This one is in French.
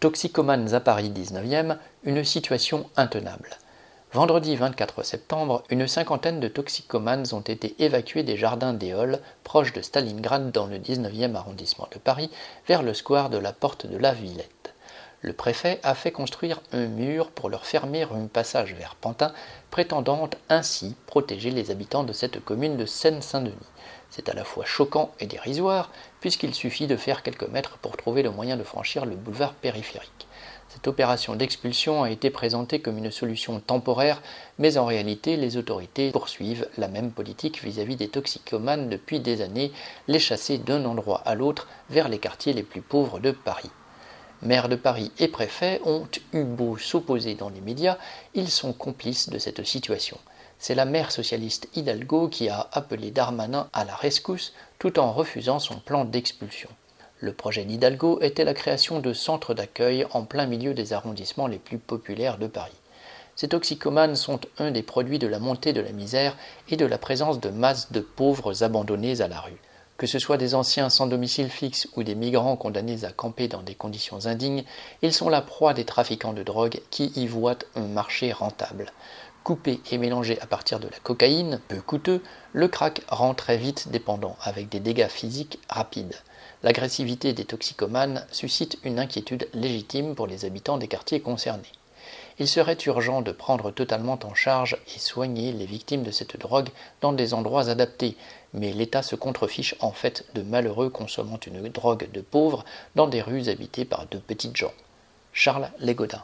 Toxicomanes à Paris 19e, une situation intenable. Vendredi 24 septembre, une cinquantaine de toxicomanes ont été évacués des jardins d'Éole, proches de Stalingrad dans le 19e arrondissement de Paris, vers le square de la Porte de la Villette. Le préfet a fait construire un mur pour leur fermer un passage vers Pantin, prétendant ainsi protéger les habitants de cette commune de Seine-Saint-Denis. C'est à la fois choquant et dérisoire, puisqu'il suffit de faire quelques mètres pour trouver le moyen de franchir le boulevard périphérique. Cette opération d'expulsion a été présentée comme une solution temporaire, mais en réalité, les autorités poursuivent la même politique vis-à-vis des toxicomanes depuis des années, les chasser d'un endroit à l'autre vers les quartiers les plus pauvres de Paris. Maire de Paris et préfet ont eu beau s'opposer dans les médias, ils sont complices de cette situation. C'est la maire socialiste Hidalgo qui a appelé Darmanin à la rescousse tout en refusant son plan d'expulsion. Le projet d'Hidalgo était la création de centres d'accueil en plein milieu des arrondissements les plus populaires de Paris. Ces toxicomanes sont un des produits de la montée de la misère et de la présence de masses de pauvres abandonnés à la rue. Que ce soit des anciens sans domicile fixe ou des migrants condamnés à camper dans des conditions indignes, ils sont la proie des trafiquants de drogue qui y voient un marché rentable. Coupé et mélangé à partir de la cocaïne, peu coûteux, le crack rend très vite dépendant, avec des dégâts physiques rapides. L'agressivité des toxicomanes suscite une inquiétude légitime pour les habitants des quartiers concernés. Il serait urgent de prendre totalement en charge et soigner les victimes de cette drogue dans des endroits adaptés, mais l'État se contrefiche en fait de malheureux consommant une drogue de pauvres dans des rues habitées par de petites gens. Charles Légodin